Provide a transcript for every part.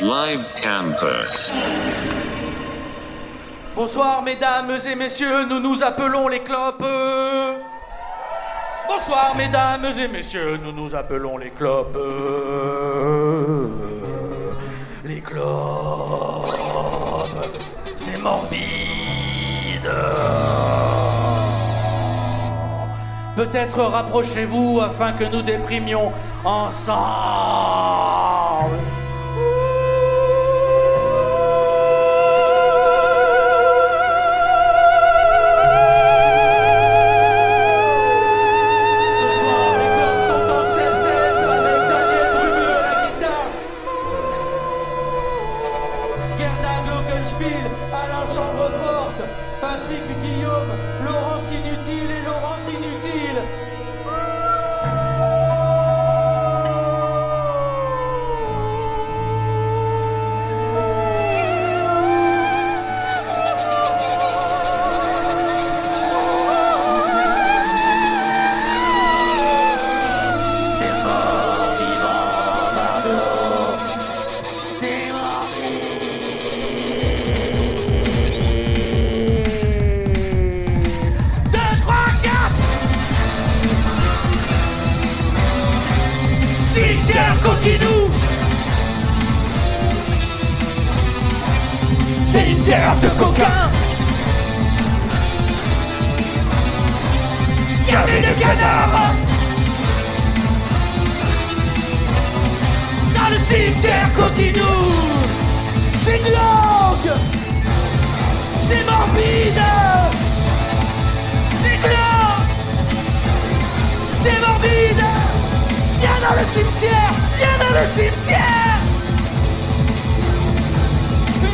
Live Campus. Bonsoir mesdames et messieurs, nous nous appelons les clopes. Bonsoir mesdames et messieurs, nous nous appelons les clopes. Les clopes. C'est morbide. Peut-être rapprochez-vous afin que nous déprimions ensemble. C'est Coquinou Cimetière de coquins Gavé de cadavres cimetière Coquinou C'est glauque C'est morbide. C'est glauque C'est morbide. Viens dans le cimetière. Viens dans le cimetière.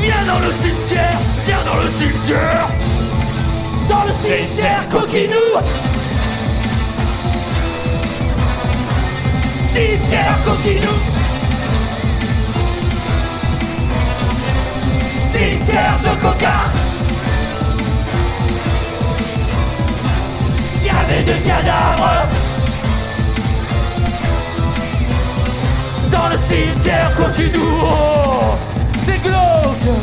Viens dans le cimetière. Viens dans le cimetière. Dans le cimetière Coquinou Cimetière Coquinou Cimetière de coca. Gavé de cadavres. Dans le cimetière Coquinou oh, C'est glauque.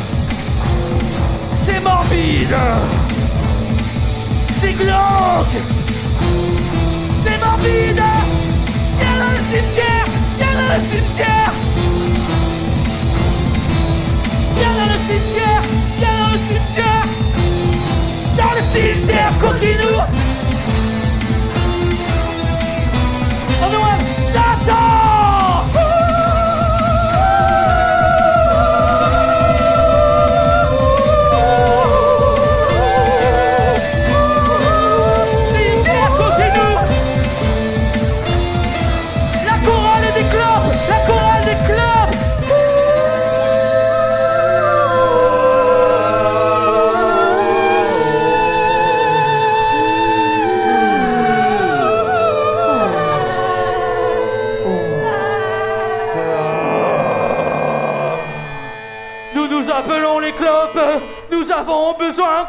C'est morbide. C'est glauque. C'est morbide. Viens dans le cimetière. Viens dans le cimetière Dans le cimetière Coquinou Noël Satan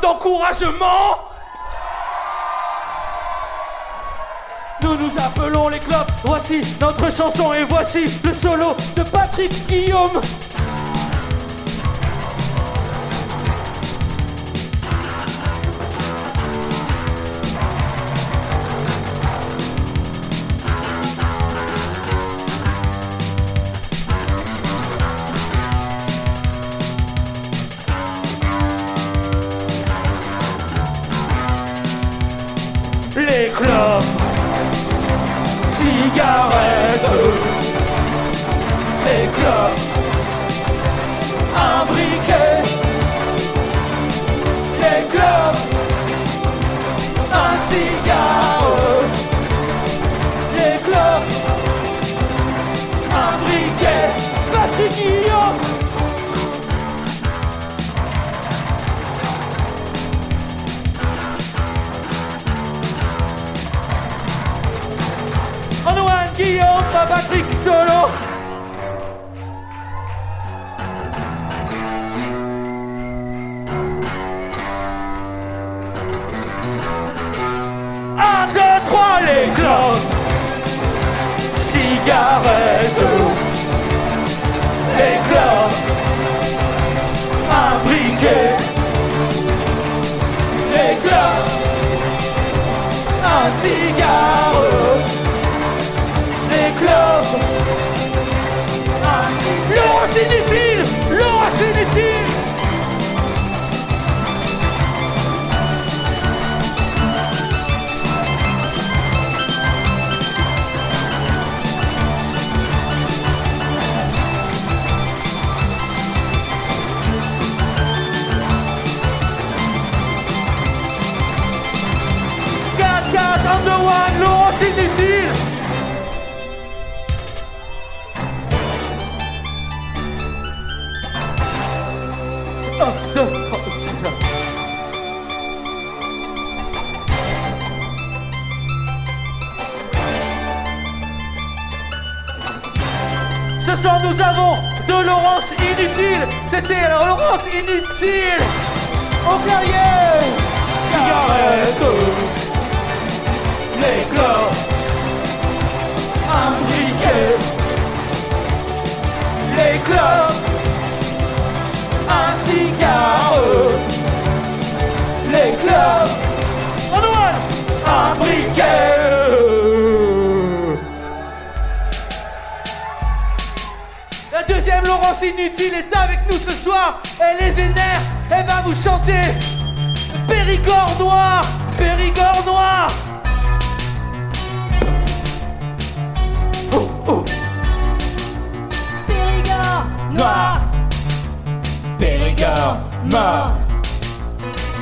d'encouragement Nous nous appelons les clopes, voici notre chanson et voici le solo de Patrick Guillaume. Un cigare, les clopes, un... Laurence inutile, Laurence inutile. C'était la Laurence inutile. Au clavier. Cigarette. Les clopes. Un briquet. Les clopes. Un cigare. Les clopes. Inutile est avec nous ce soir. Elle est vénère. Elle va vous chanter Périgord noir. Périgord noir. Oh, oh. Périgord noir, Périgord mort.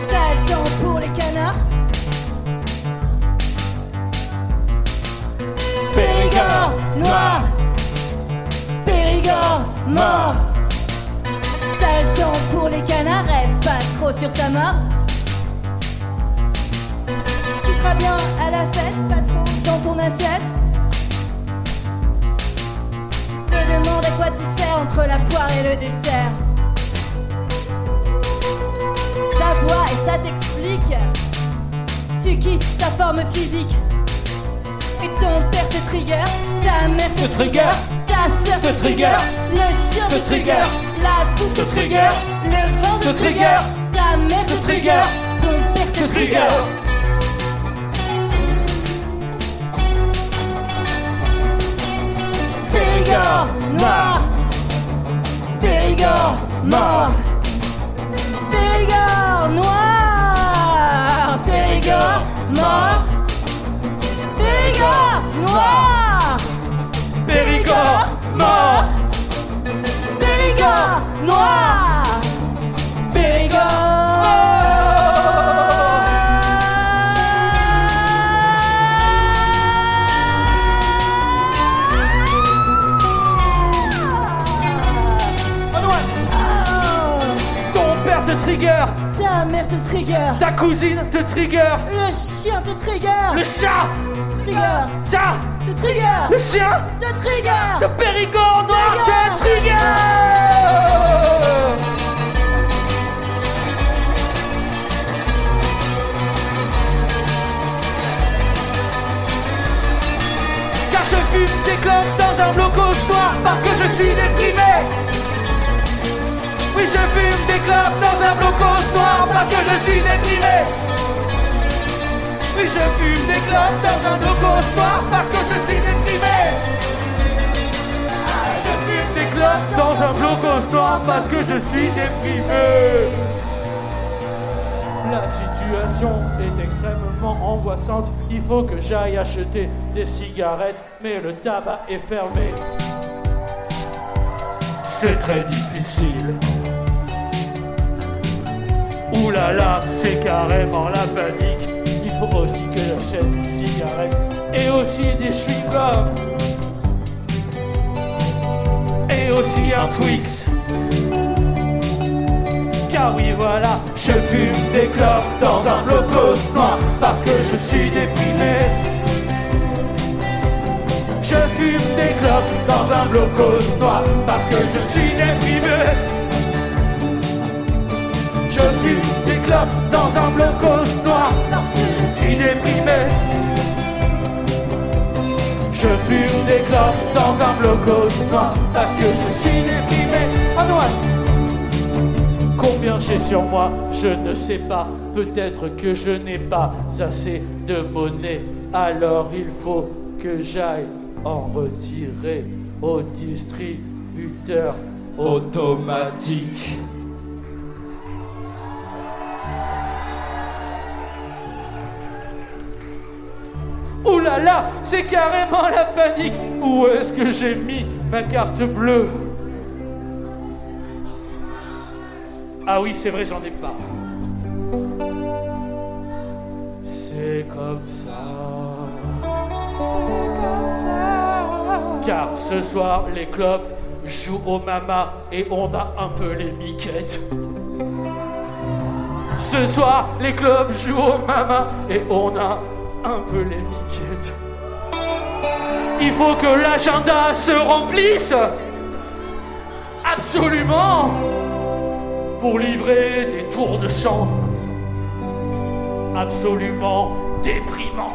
sale temps pour les canards. Périgord noir, Périgord mort. Sale temps pour les canards, rêve pas trop sur ta mort. Tu seras bien à la fête, pas trop dans ton assiette. Te demande à quoi tu sers entre la poire et le dessert. Ça boit et ça t'explique. Tu quittes ta forme physique. Et ton père te trigger, ta mère te Te trigger, ta sœur te trigger, le chien te trigger, la bouffe te trigger, le vent te trigger, ta mère te trigger, ton père te trigger. Périgord noir, Périgord mort, trigger. Ta mère te trigger, Ta cousine te trigger. le chien te trigger, Le chat, trigger, chat, te trigger, le chien trigger. de Périgord noir te trigger. Car je fume des clopes dans un blocos noir parce que je suis déprimé. Oui, je fume des clopes dans un blocos noir parce que je suis déprimé. Oui, je fume des clopes dans un blocos noir parce que je suis déprimé. Dans un blocos noir parce que je suis déprimé. La situation est extrêmement angoissante. Il faut que j'aille acheter des cigarettes, mais le tabac est fermé. C'est très difficile. Ouh là là, c'est carrément la panique. Il faut aussi que j'achète des cigarettes et aussi des chewing-gums. Et aussi un Twix. Car oui voilà, je fume des clopes dans un blocos noir parce que je suis déprimé. Je fume des clopes dans un blocos noir parce que je suis déprimé. Je fume des clopes dans un blocos noir parce que je suis déprimé. Je fume des clopes dans un blocos noir parce que je suis déprimé. Antoine, combien j'ai sur moi, je ne sais pas. Peut-être que je n'ai pas assez de monnaie. Alors il faut que j'aille en retirer au distributeur automatique. Là c'est carrément la panique. Où est-ce que j'ai mis ma carte bleue Ah oui, c'est vrai, j'en ai pas. C'est comme ça. C'est comme ça. Car ce soir, les clopes jouent au mama et on a un peu les miquettes. Ce soir, les clubs jouent au mama et on a un peu les miquettes. Il faut que l'agenda se remplisse. Absolument. Pour livrer des tours de chant. Absolument déprimants.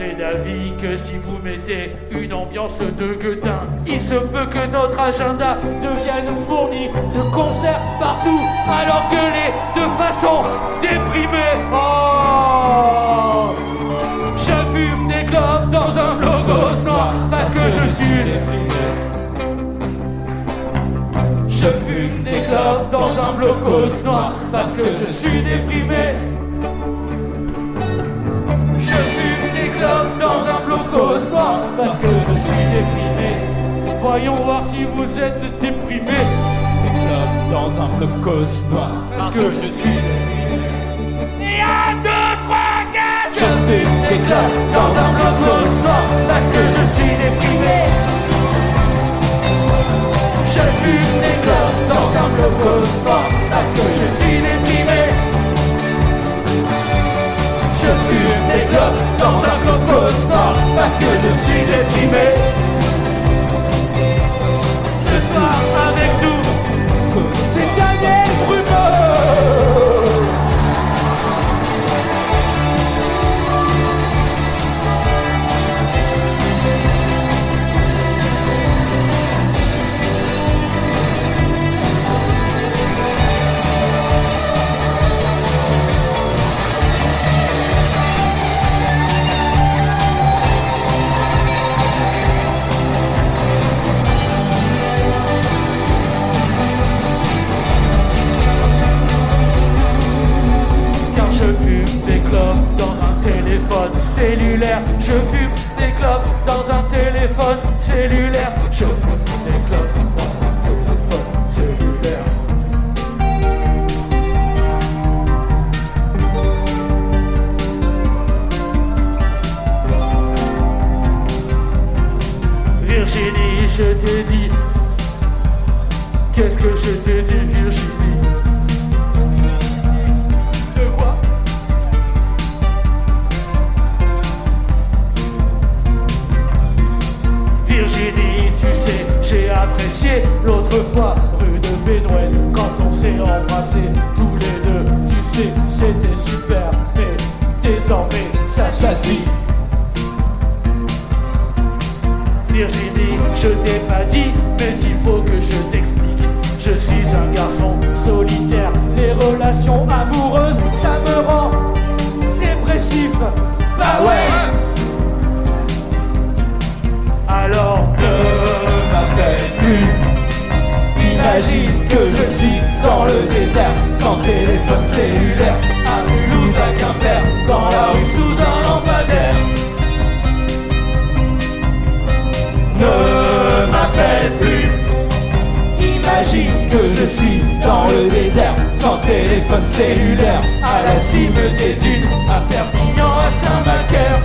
Nous est d'avis que si vous mettez une ambiance de gueudin, il se peut que notre agenda devienne fourni de concerts partout, alors que les de façon déprimée. Oh Je fume des clopes dans un logos noir parce que je suis déprimé. Je fume des clopes dans un blocos noir parce que je suis déprimé. Clopes dans un blocos noir parce que je suis déprimé. Voyons voir si vous êtes déprimé. Des clopes dans un blocos noir parce que je suis Et un, deux, trois, quatre Je fume des dans un blocos noir parce que je suis déprimé. Je fume des clopes dans un noir parce parce que je suis déprimé. Ce soir Je fume des clopes dans un téléphone cellulaire. Téléphone cellulaire, à la cime des dunes, à Perpignan, à Saint-Macaire.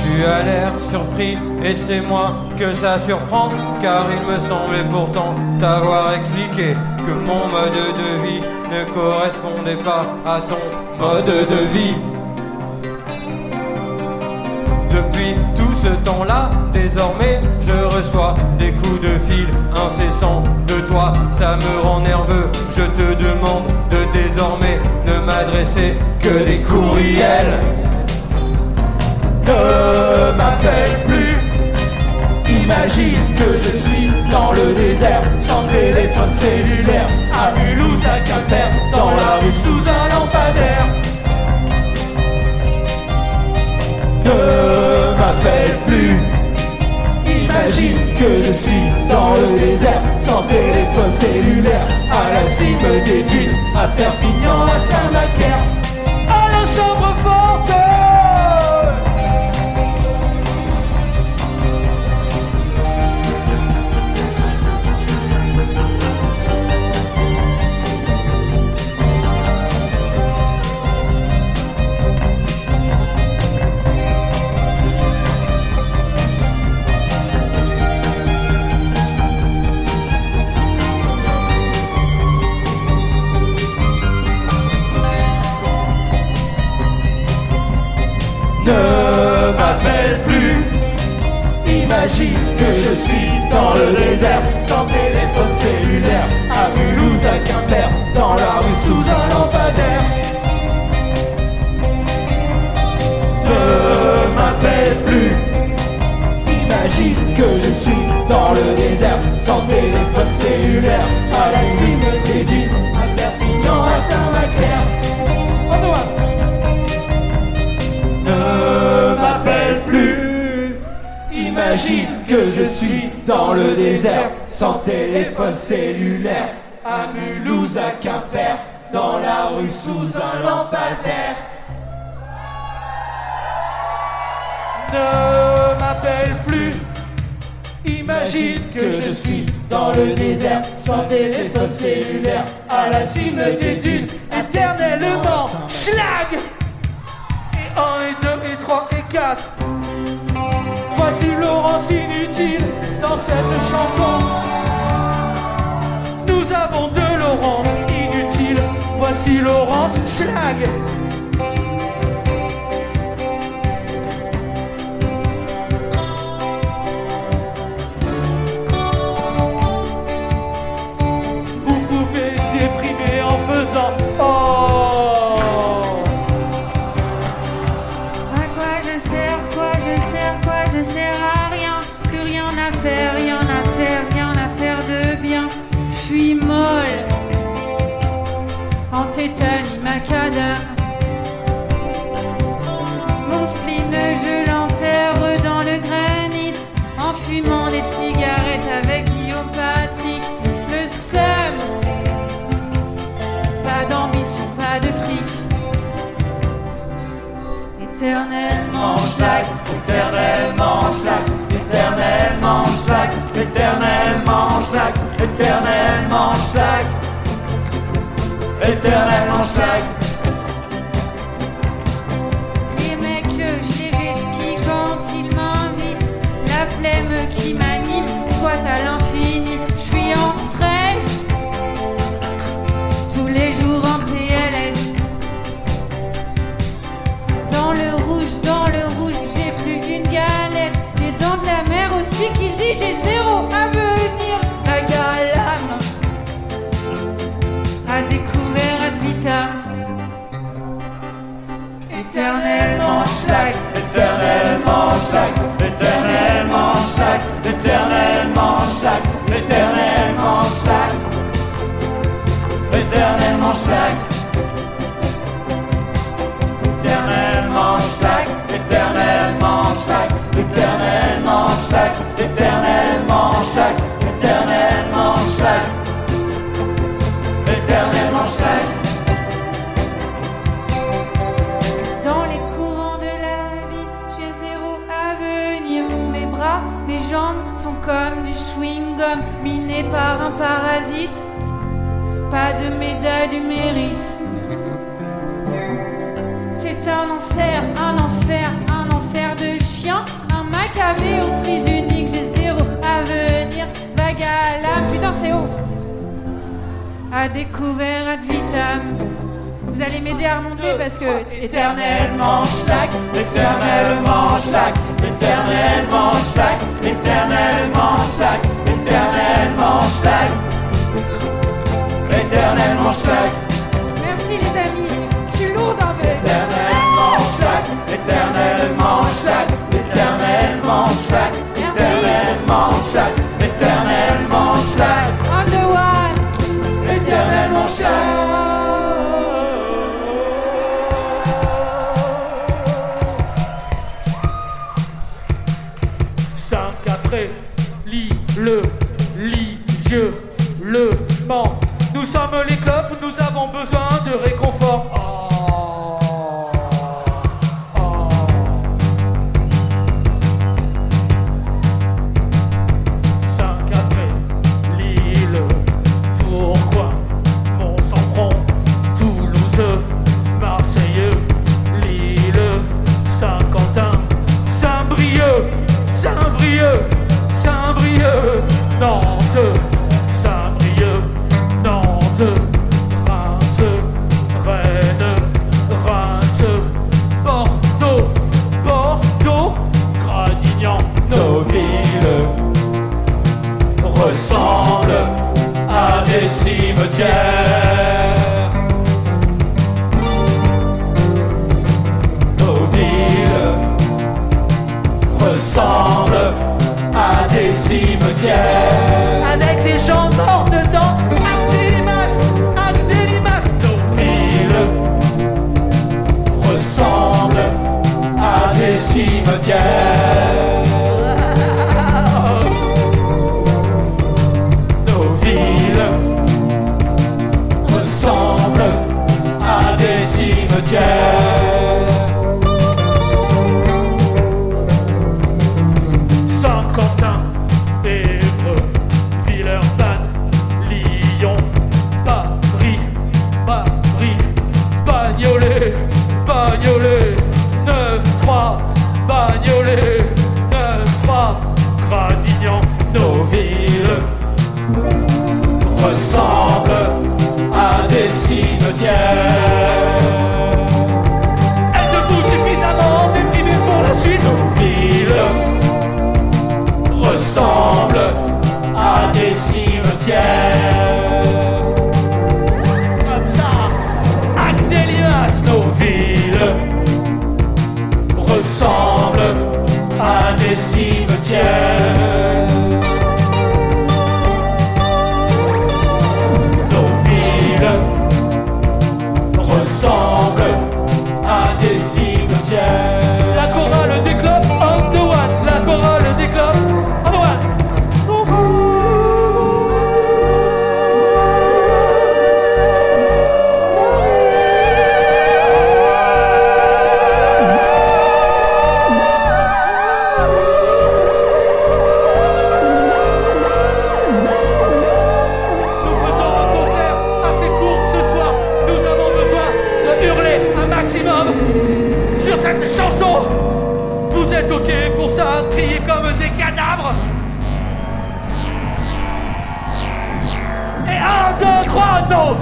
Tu as l'air surpris et c'est moi que ça surprend car il me semblait pourtant t'avoir expliqué que mon mode de vie ne correspondait pas à ton mode de vie. Ce temps-là, désormais, je reçois des coups de fil incessants de toi. Ça me rend nerveux. Je te demande de désormais ne m'adresser que des courriels. ne m'appelle plus. Imagine que je suis dans le désert, sans téléphone cellulaire, à Mulhouse, à Quimper, dans la rue sous un lampadaire. Ne m'appelle plus. Imagine que je suis dans le désert, sans téléphone cellulaire, à la cime des dunes, à Perpignan, à Saint-Macaire, Ne m'appelle plus. Imagine que je suis dans le désert, sans téléphone cellulaire, à la cime des dunes, éternellement. Schlag! Et 1 et 2 et 3 et 4 Voici Laurence inutile dans cette chanson. Nous avons deux Laurence inutiles Voici Laurence Schlag like parasite. Pas de médaille du mérite. C'est un enfer, un enfer, un enfer de chien. Un macabé aux prises uniques, j'ai zéro avenir. Vague à la putain, c'est haut. A découvert ad vitam. Vous allez m'aider à remonter parce que Éternellement schlag, éternellement schlag, éternellement schlag, éternellement schlag, éternellement schlag, éternellement schlag, Merci les amis, je suis lourde peu. éternellement schlag, éternellement schlag, éternellement schlag, Bagnolet, 9-3, Bagnolet. pour ça, triés comme des cadavres. Et un, deux, trois, nos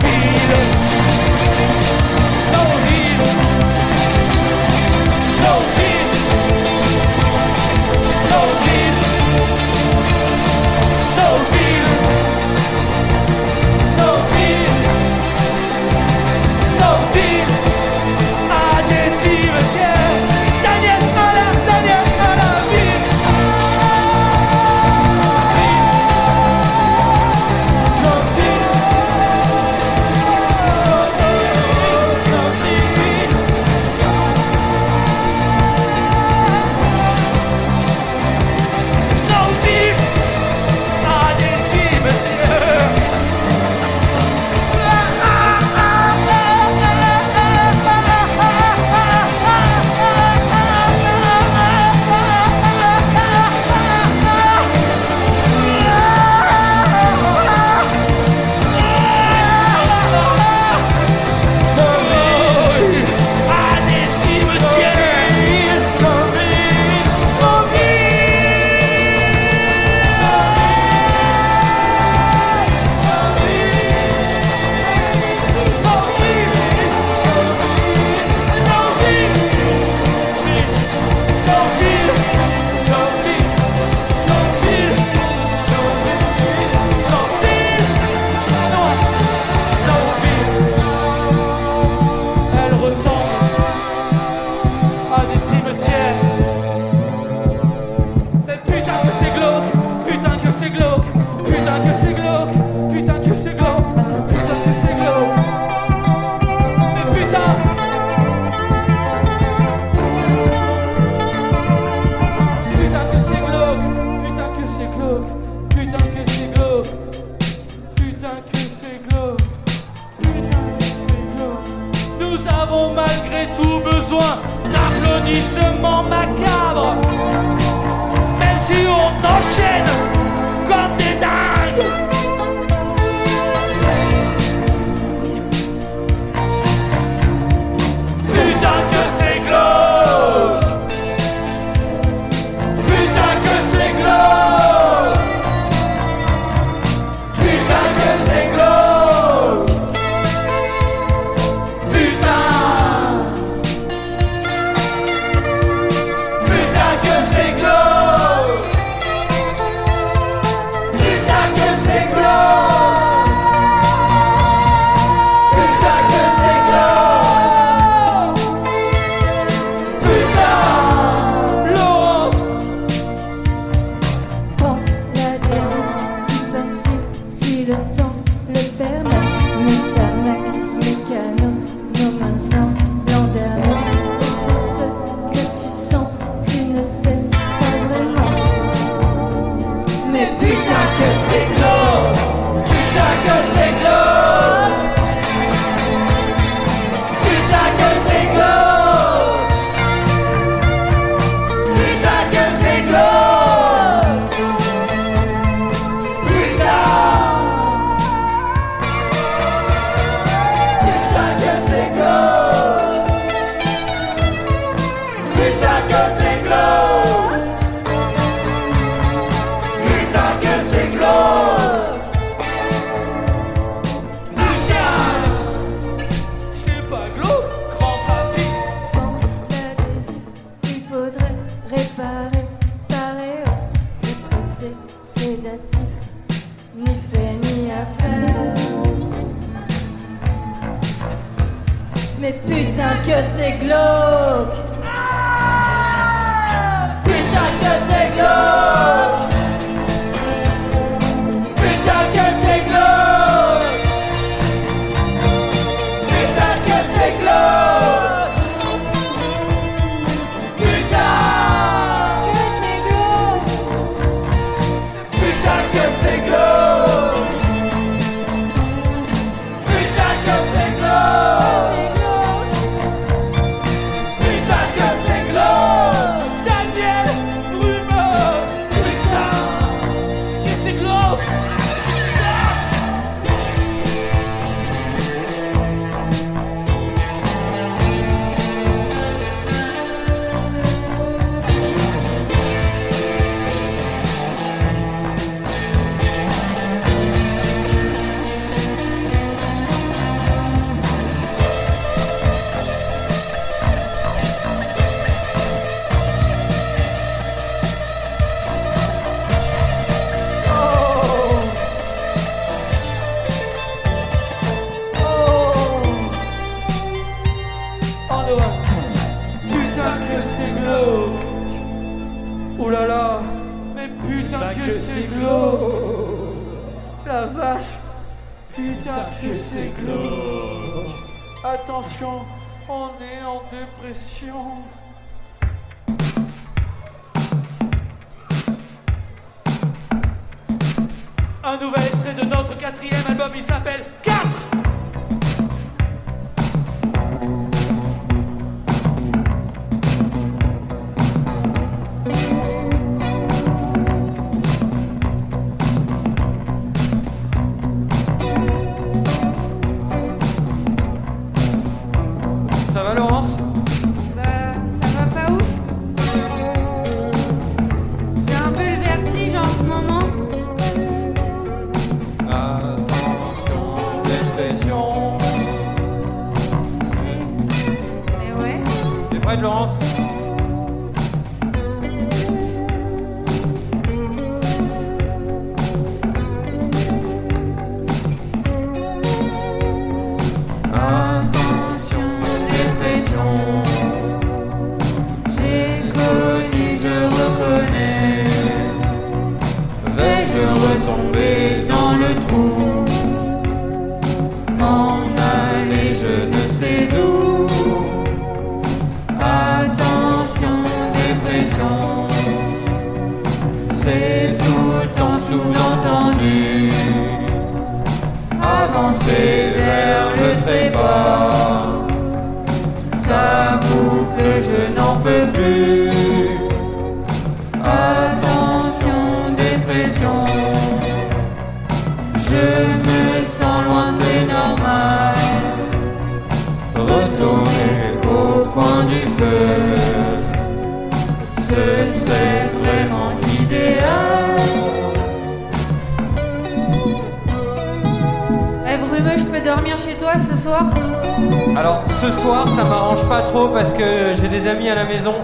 ce soir ça m'arrange pas trop parce que j'ai des amis à la maison.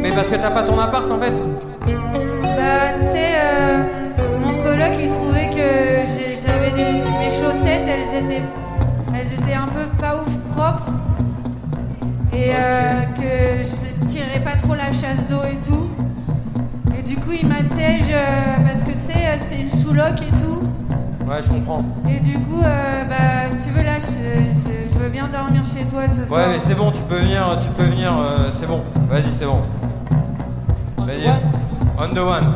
Mais parce que t'as pas ton appart en fait Bah, tu sais, euh, mon coloc, il trouvait que j'avais des, mes chaussettes, elles étaient, elles étaient un peu pas ouf propres. Et euh, que je tirais pas trop la chasse d'eau et tout. Et du coup, il m'attège euh, parce que tu sais, c'était une sous-loc et tout. Ouais je comprends. Et du coup, bah, si tu veux, là, je, je- je veux bien dormir chez toi ce soir. Ouais mais c'est bon, tu peux venir, tu peux venir, euh, c'est bon. Vas-y c'est bon. Vas-y. On the one.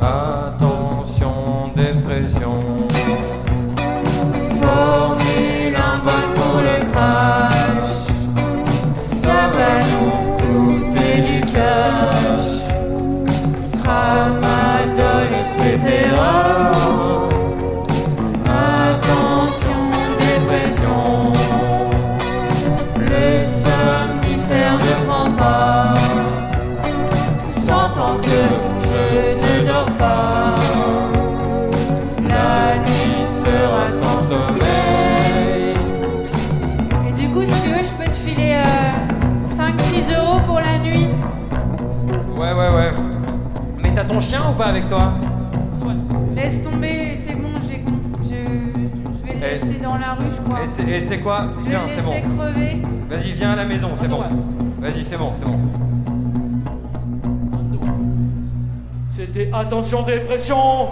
Attention, dépression. Formule un bon pour le crash. Ça va nous coûter du cash. Tramadol, etc. ton chien ou pas avec toi Laisse tomber, c'est bon, j'ai je, je vais le Eh. laisser dans la rue, je crois. Et tu sais- Et tu sais quoi Viens, c'est bon. crever. Vas-y, viens à la maison, c'est bon. Vas-y, c'est bon, c'est bon. C'était attention dépression.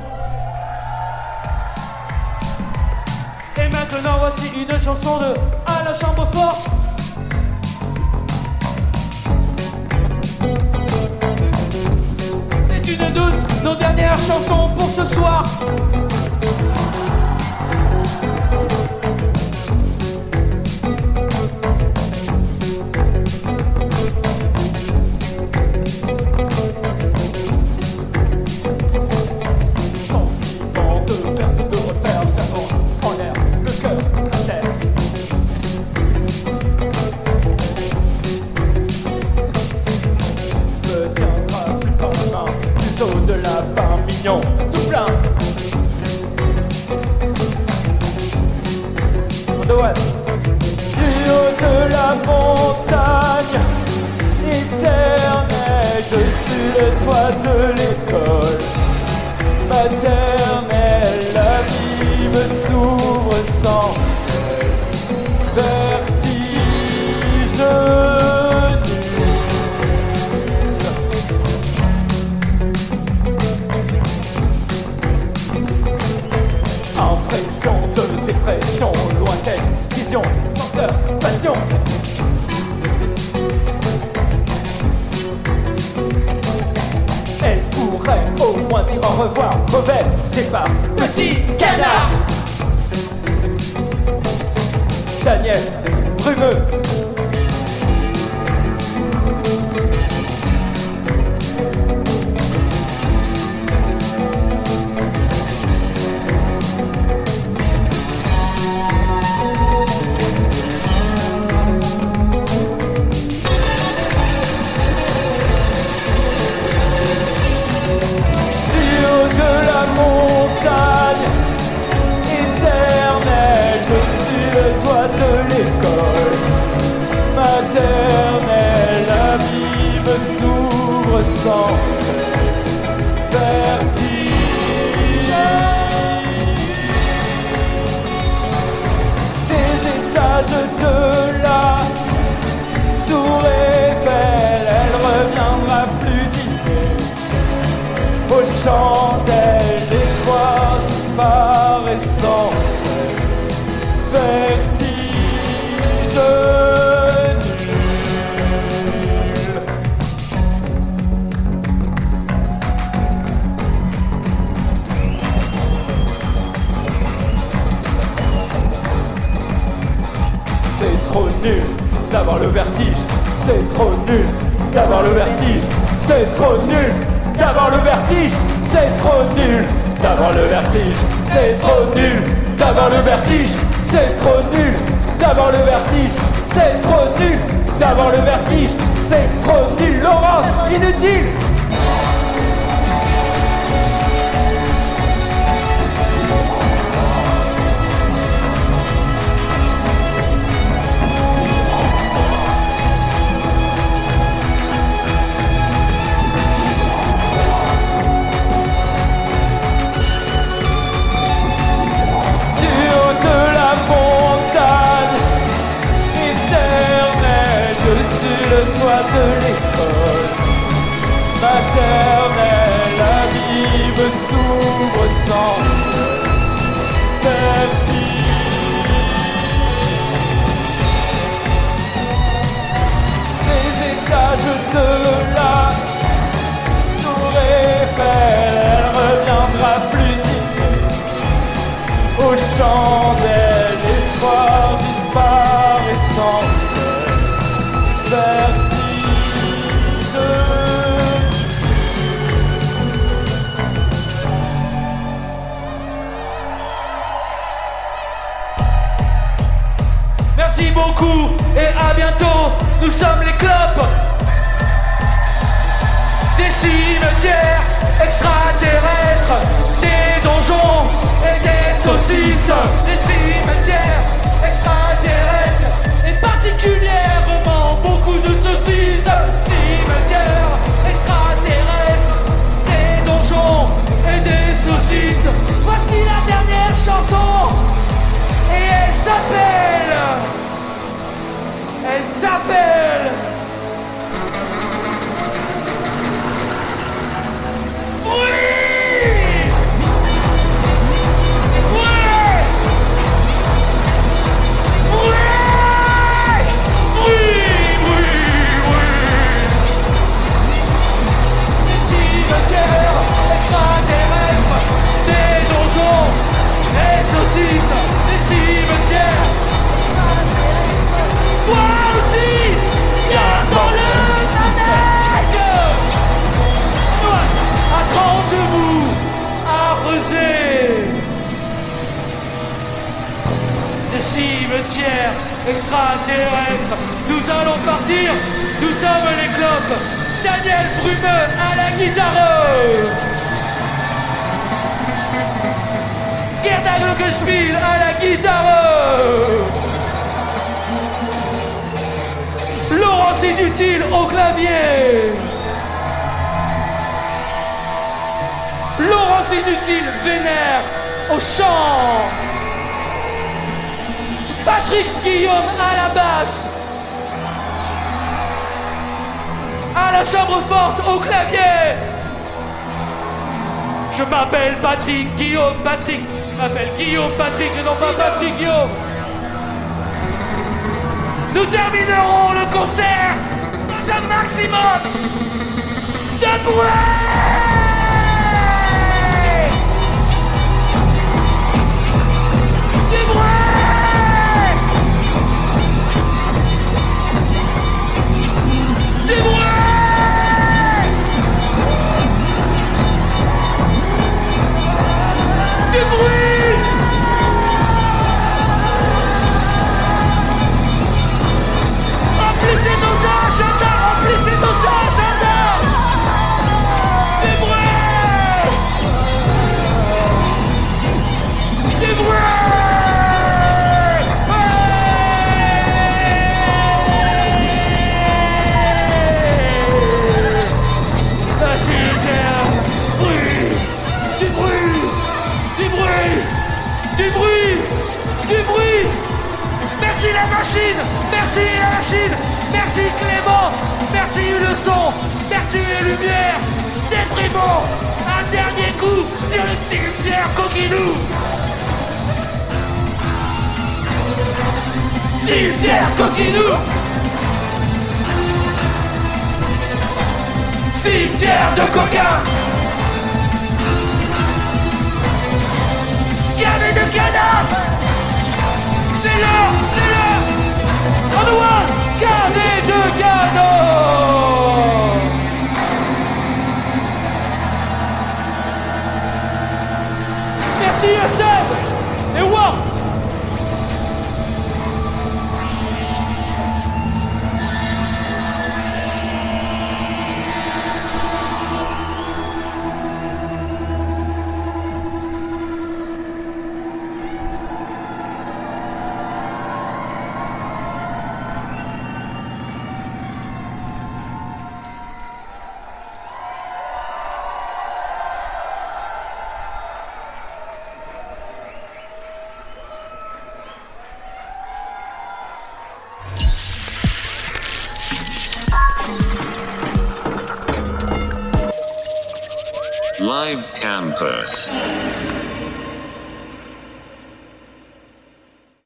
Et maintenant voici une chanson de À la chambre forte. Nos dernières chansons pour ce soir. Me s'ouvre sans vertige Impression de dépression lointaine, vision, senteur, passion. Revoir, mauvais départ, petit canard. Daniel, brumeux. De la tour Eiffel, elle reviendra plus dîner aux chandelles, d'avoir le vertige. C'est trop nul d'avoir le vertige. C'est trop nul d'avoir le vertige. C'est trop nul d'avoir le vertige. C'est trop nul d'avoir le vertige. C'est trop nul d'avoir le vertige. C'est trop nul d'avoir le vertige. C'est trop nul. Laurence, inutile. De l'école maternelle, la vie me s'ouvre sans vertige. Les étages de la tour Eiffel, elle reviendra plus dîner aux chandelles, et à bientôt. Nous sommes les clopes. Des cimetières extraterrestres, des donjons et des saucisses. Des cimetières extraterrestres et particulièrement beaucoup de saucisses. Cimetières extraterrestres, des donjons et des saucisses. Voici la dernière chanson et elle s'appelle elle s'appelle Je m'appelle Patrick Guillaume Patrick. Je m'appelle Guillaume Patrick et non pas Patrick Guillaume. Nous terminerons le concert dans un maximum de bruit Du bruit Merci Clément Merci le son Merci les lumières Déprimant Un dernier coup sur le cimetière Coquilou Cimetière Coquilou Cimetière de coquins. Gavé de cadavres C'est là C'est là On the one Live Campus.